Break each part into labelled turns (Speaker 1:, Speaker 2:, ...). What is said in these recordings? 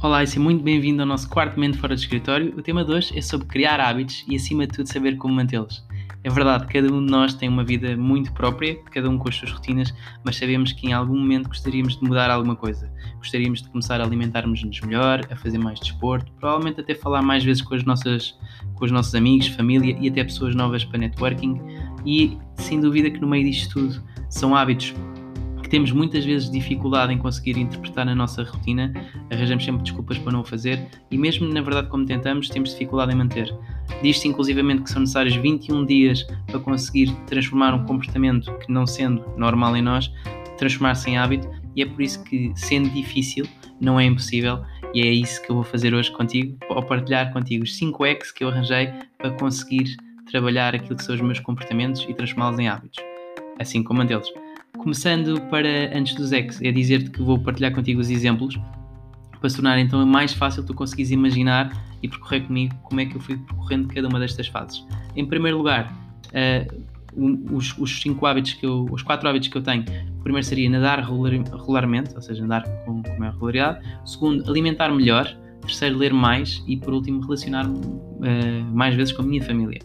Speaker 1: Olá e seja muito bem-vindo ao nosso quarto momento fora do escritório. O tema de hoje é sobre criar hábitos e, acima de tudo, saber como mantê-los. É verdade, cada um de nós tem uma vida muito própria, cada um com as suas rotinas, mas sabemos que em algum momento gostaríamos de mudar alguma coisa. Gostaríamos de começar a alimentarmos-nos melhor, a fazer mais desporto, provavelmente até falar mais vezes com, as nossas, com os nossos amigos, família e até pessoas novas para networking. E sem dúvida que no meio disto tudo são hábitos que temos muitas vezes dificuldade em conseguir interpretar na nossa rotina, arranjamos sempre desculpas para não o fazer e mesmo na verdade como tentamos, temos dificuldade em manter. Diz-se inclusivamente que são necessários 21 dias para conseguir transformar um comportamento que não sendo normal em nós, transformar-se em hábito e é por isso que sendo difícil, não é impossível e é isso que eu vou fazer hoje contigo, ao partilhar contigo os 5 X que eu arranjei para conseguir trabalhar aquilo que são os meus comportamentos e transformá-los em hábitos, assim como mantê-los. Começando para antes dos ex, é dizer-te que vou partilhar contigo os exemplos para se tornar então mais fácil tu conseguires imaginar e percorrer comigo como é que eu fui percorrendo cada uma destas fases. Em primeiro lugar, uh, os, os, cinco hábitos que eu, os quatro hábitos que eu tenho. O primeiro seria nadar regularmente, ou seja, nadar com, com maior regularidade. Segundo, alimentar melhor. Terceiro, ler mais. E por último, relacionar-me uh, mais vezes com a minha família.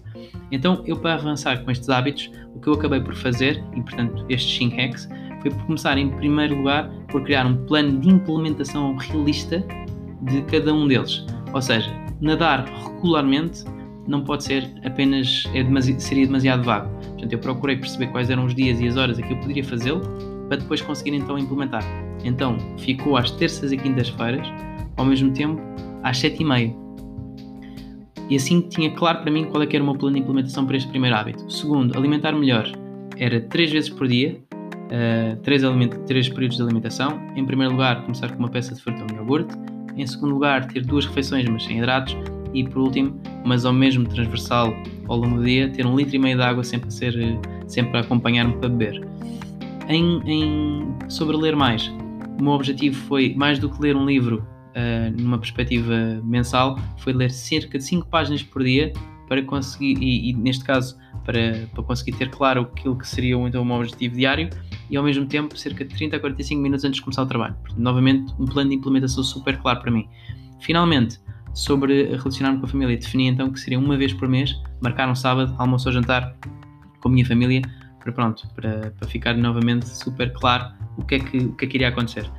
Speaker 1: Então, eu para avançar com estes hábitos, o que eu acabei por fazer, e portanto estes 5 hacks, foi por começar em primeiro lugar por criar um plano de implementação realista de cada um deles. Ou seja, nadar regularmente não pode ser apenas, é demasi seria demasiado vago. Portanto, eu procurei perceber quais eram os dias e as horas a que eu poderia fazê-lo para depois conseguir então implementar. Então, ficou às terças e quintas-feiras, ao mesmo tempo às sete e meia. E assim tinha claro para mim qual é era o meu plano de implementação para este primeiro hábito. Segundo, alimentar melhor. Era três vezes por dia, uh, três, três períodos de alimentação. Em primeiro lugar, começar com uma peça de fruta ou iogurte. Em segundo lugar, ter duas refeições, mas sem hidratos. E por último, mas ao mesmo transversal ao longo do dia, ter um litro e meio de água sempre a, ser, sempre a acompanhar-me para beber. Em, em, sobre ler mais, o meu objetivo foi, mais do que ler um livro, uh, numa perspectiva mensal, foi ler cerca de 5 páginas por dia para conseguir, e, e, neste caso, para, para conseguir ter claro aquilo que seria então o meu objetivo diário e ao mesmo tempo cerca de 30 a 45 minutos antes de começar o trabalho. Portanto, novamente, um plano de implementação super claro para mim. Finalmente, sobre relacionar-me com a família, defini então que seria uma vez por mês, marcar um sábado, almoço ou jantar com a minha família, para pronto, para, para ficar novamente super claro o que, é que, o que é que iria acontecer.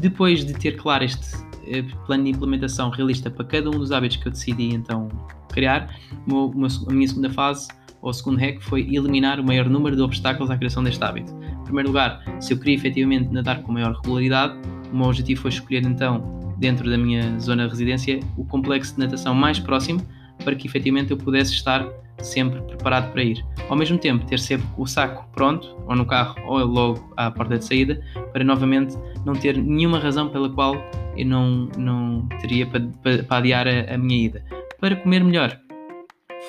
Speaker 1: Depois de ter claro este, eh, plano de implementação realista para cada um dos hábitos que eu decidi então criar. a minha segunda fase, ou segundo hack, foi eliminar o maior número de obstáculos à criação deste hábito. Em primeiro lugar, se eu queria efetivamente nadar com maior regularidade, o meu objetivo foi escolher então, dentro da minha zona de residência, o complexo de natação mais próximo para que efetivamente eu pudesse estar sempre preparado para ir. Ao mesmo tempo, ter sempre o saco pronto, ou no carro, ou logo à porta de saída, para novamente não ter nenhuma razão pela qual eu não, não teria para, para, para adiar a, a, minha ida. Para comer melhor,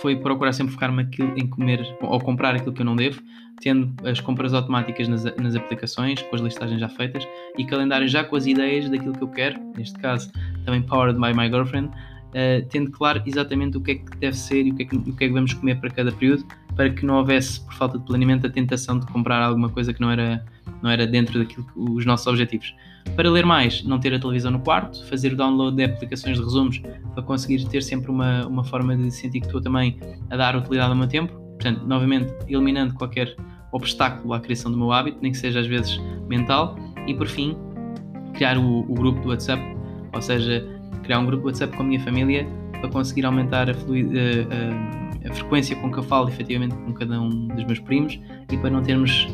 Speaker 1: foi procurar sempre focar-me em comer ou comprar aquilo que eu não devo, tendo as compras automáticas nas, nas aplicações, com as listagens já feitas e calendário já com as ideias daquilo que eu quero, neste caso também powered by my girlfriend, uh, tendo claro exatamente o que é que deve ser e o que, é que, o que é que vamos comer para cada período, para que não houvesse, por falta de planeamento, a tentação de comprar alguma coisa que não era, não era dentro daquilo que, os nossos objetivos. Para ler mais, não ter a televisão no quarto, fazer o download de aplicações de resumos para conseguir ter sempre uma, uma forma de sentir que estou também a dar utilidade ao meu tempo. Portanto, novamente, eliminando qualquer obstáculo à criação do meu hábito, nem que seja às vezes mental. E por fim, criar o, o grupo do WhatsApp, ou seja, criar um grupo WhatsApp com a minha família para conseguir aumentar a, fluid, a, a, a, frequência com que eu falo efetivamente com cada um dos meus primos e para não termos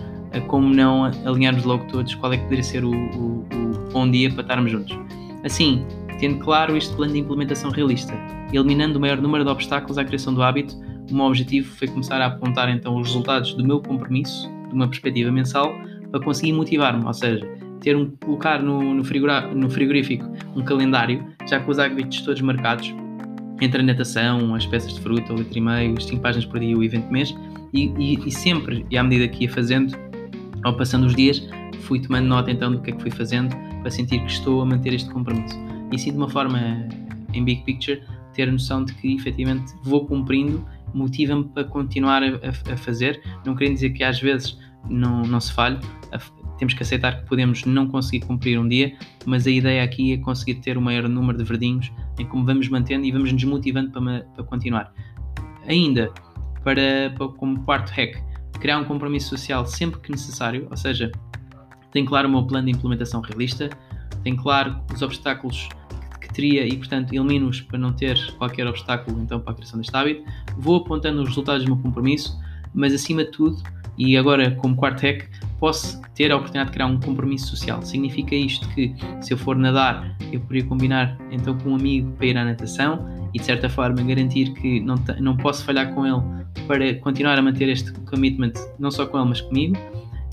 Speaker 1: como não alinharmos logo todos qual é que poderia ser o, o, o bom dia para estarmos juntos. Assim, tendo claro este plano de implementação realista, eliminando o maior número de obstáculos à criação do hábito, o meu objetivo foi começar a apontar então os resultados do meu compromisso, de uma perspectiva mensal, para conseguir motivar-me, ou seja, ter um, colocar no, no, no frigorífico um calendário, já com os hábitos todos marcados, entre a natação, as peças de fruta, o litro e meio, as 5 páginas por dia, o evento mês, e, e, e, sempre, e à medida que ia fazendo, ao passando os dias, fui tomando nota então do que é que fui fazendo para sentir que estou a manter este compromisso. E sim, de uma forma, em big picture, ter a noção de que efetivamente vou cumprindo, motiva-me para continuar a, a, fazer, não querendo dizer que às vezes não, não se falhe, temos que aceitar que podemos não conseguir cumprir um dia, mas a ideia aqui é conseguir ter o maior número de verdinhos em como vamos mantendo e vamos nos motivando para, para continuar. Ainda, para, para, como quarto hack, criar um compromisso social sempre que necessário, ou seja, tem claro o meu plano de implementação realista, tem claro os obstáculos que, que teria e, portanto, elimino-os para não ter qualquer obstáculo então para a criação deste hábito, vou apontando os resultados do meu compromisso, mas acima de tudo, e agora como quarto hack, posso ter a oportunidade de criar um compromisso social. Significa isto que se eu for nadar, eu poderia combinar então com um amigo para ir à natação e de certa forma garantir que não, não posso falhar com ele para continuar a manter este commitment não só com ele mas comigo.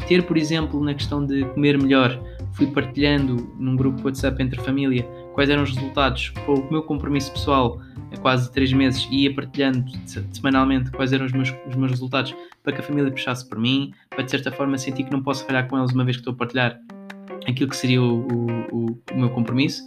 Speaker 1: Ter, por exemplo, na questão de comer melhor, fui partilhando num grupo WhatsApp entre família quais eram os resultados o meu compromisso pessoal há quase três meses. Ia partilhando semanalmente quais eram os meus, os meus resultados para que a família puxasse por mim, para de certa forma sentir que não posso falhar com eles uma vez que estou a partilhar aquilo que seria o, o, o meu compromisso.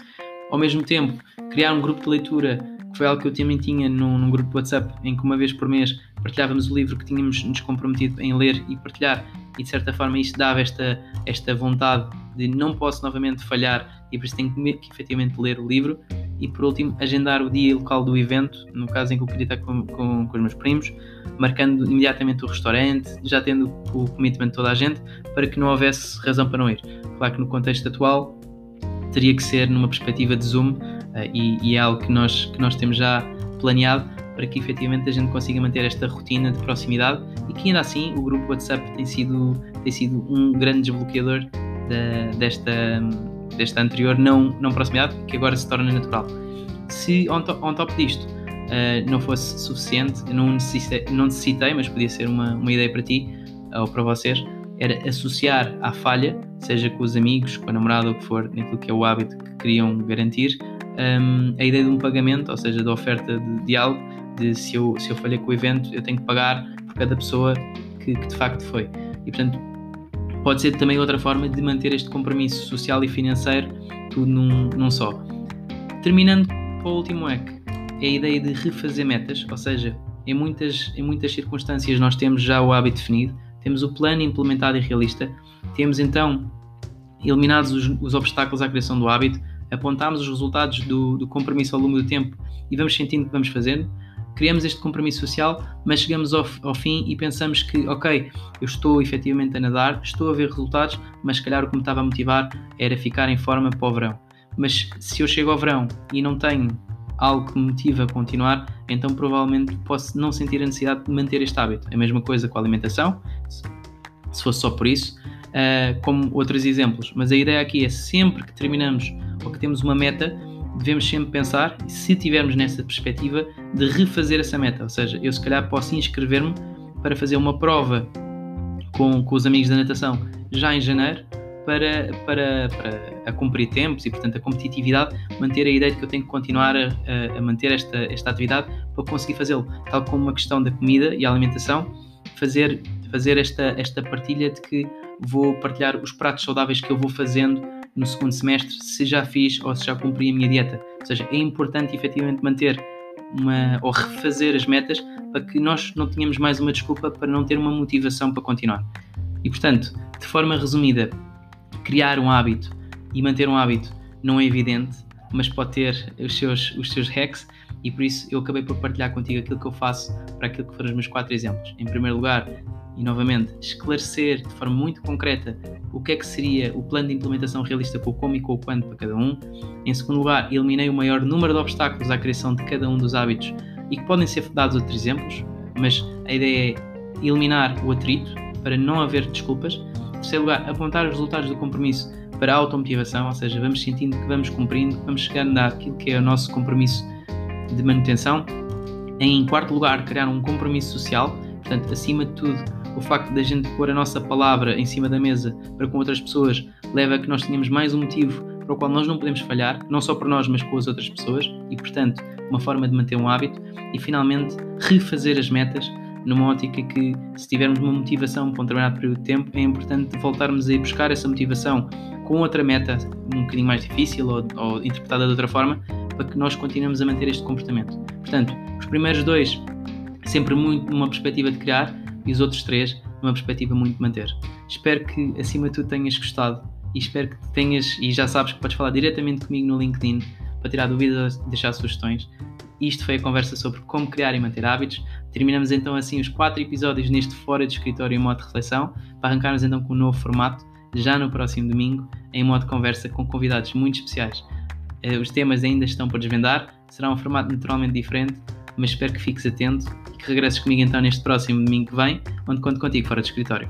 Speaker 1: Ao mesmo tempo, criar um grupo de leitura, que foi algo que eu também tinha num, num grupo de WhatsApp, em que uma vez por mês partilhávamos o livro que tínhamos nos comprometido em ler e partilhar, e de certa forma isto dava esta, esta vontade de não posso novamente falhar e por isso tenho que, que efetivamente ler o livro e por último agendar o dia e local do evento, no caso em que eu queria estar com, com, com os meus primos, marcando imediatamente o restaurante, já tendo o commitment de toda a gente, para que não houvesse razão para não ir. Claro que no contexto atual teria que ser numa perspectiva de Zoom uh, e, e, é algo que nós, que nós temos já planeado para que efetivamente a gente consiga manter esta rotina de proximidade e que ainda assim o grupo WhatsApp tem sido, tem sido um grande desbloqueador de, desta desta anterior não, não proximidade, que agora se torna natural. Se on, to, on top disto uh, não fosse suficiente, não necessitei, não necessitei, mas podia ser uma, uma ideia para ti ou para vocês, era associar à falha, seja com os amigos, com a namorada, o que for, naquilo que é o hábito que queriam garantir, um, a ideia de um pagamento, ou seja, da oferta de, de algo, de se eu, se eu falhei com o evento, eu tenho que pagar por cada pessoa que, que de facto foi. E portanto, pode ser também outra forma de manter este compromisso social e financeiro tudo num, num só. Terminando para o último hack, é a ideia de refazer metas, ou seja, em muitas, em muitas circunstâncias nós temos já o hábito definido, temos o plano implementado e realista, temos então eliminados os, os obstáculos à criação do hábito, apontamos os resultados do, do compromisso ao longo do tempo e vamos sentindo que vamos fazendo, criamos este compromisso social, mas chegamos ao, ao, fim e pensamos que, ok, eu estou efetivamente a nadar, estou a ver resultados, mas se calhar o que me estava a motivar era ficar em forma para o verão. Mas se eu chego ao verão e não tenho algo que me motiva a continuar, então provavelmente posso não sentir a necessidade de manter este hábito. A mesma coisa com a alimentação, se fosse só por isso, uh, como outros exemplos. Mas a ideia aqui é sempre que terminamos ou que temos uma meta, devemos sempre pensar, se tivermos nessa perspectiva, de refazer essa meta. Ou seja, eu se calhar posso inscrever-me para fazer uma prova com, com os amigos da natação já em janeiro para, para, para a cumprir tempos e, portanto, a competitividade, manter a ideia de que eu tenho que continuar a, a, manter esta, esta atividade para conseguir fazê-lo. Tal como uma questão da comida e alimentação, fazer, fazer esta, esta partilha de que vou partilhar os pratos saudáveis que eu vou fazendo no segundo semestre se já fiz ou se já cumpri a minha dieta. Ou seja, é importante efetivamente manter uma, ou refazer as metas para que nós não tenhamos mais uma desculpa para não ter uma motivação para continuar. E portanto, de forma resumida, criar um hábito e manter um hábito não é evidente, mas pode ter os seus, os seus hacks e por isso eu acabei por partilhar contigo aquilo que eu faço para aquilo que foram os meus quatro exemplos. Em primeiro lugar, e novamente, esclarecer de forma muito concreta o que é que seria o plano de implementação realista com o como e com o quando para cada um. Em segundo lugar, eliminei o maior número de obstáculos à criação de cada um dos hábitos e que podem ser dados outros exemplos, mas a ideia é eliminar o atrito para não haver desculpas. Em terceiro lugar, apontar os resultados do compromisso para a automotivação, ou seja, vamos sentindo que vamos cumprindo, vamos chegando àquilo que é o nosso compromisso de manutenção. Em quarto lugar, criar um compromisso social, portanto, acima de tudo, o facto da gente pôr a nossa palavra em cima da mesa para com outras pessoas leva a que nós tenhamos mais um motivo para o qual nós não podemos falhar, não só por nós, mas com as outras pessoas, e portanto, uma forma de manter um hábito, e finalmente, refazer as metas numa ótica que, se tivermos uma motivação para um determinado período de tempo, é importante voltarmos a ir buscar essa motivação com outra meta um bocadinho mais difícil ou, ou interpretada de outra forma, para que nós continuemos a manter este comportamento. Portanto, os primeiros dois, sempre muito numa perspectiva de criar, e os outros três numa perspectiva muito manter. Espero que, acima de tudo, tenhas gostado e espero que tenhas, e já sabes que podes falar diretamente comigo no LinkedIn para tirar dúvidas, deixar sugestões. Isto foi a conversa sobre como criar e manter hábitos. Terminamos então assim os quatro episódios neste Fora de Escritório em modo de reflexão, para arrancarmos então com um novo formato, já no próximo domingo, em modo de conversa com convidados muito especiais. Eh, os temas ainda estão por desvendar, será um formato naturalmente diferente, mas espero que fiques atento e que regresses comigo então neste próximo domingo que vem, onde conto contigo fora de escritório.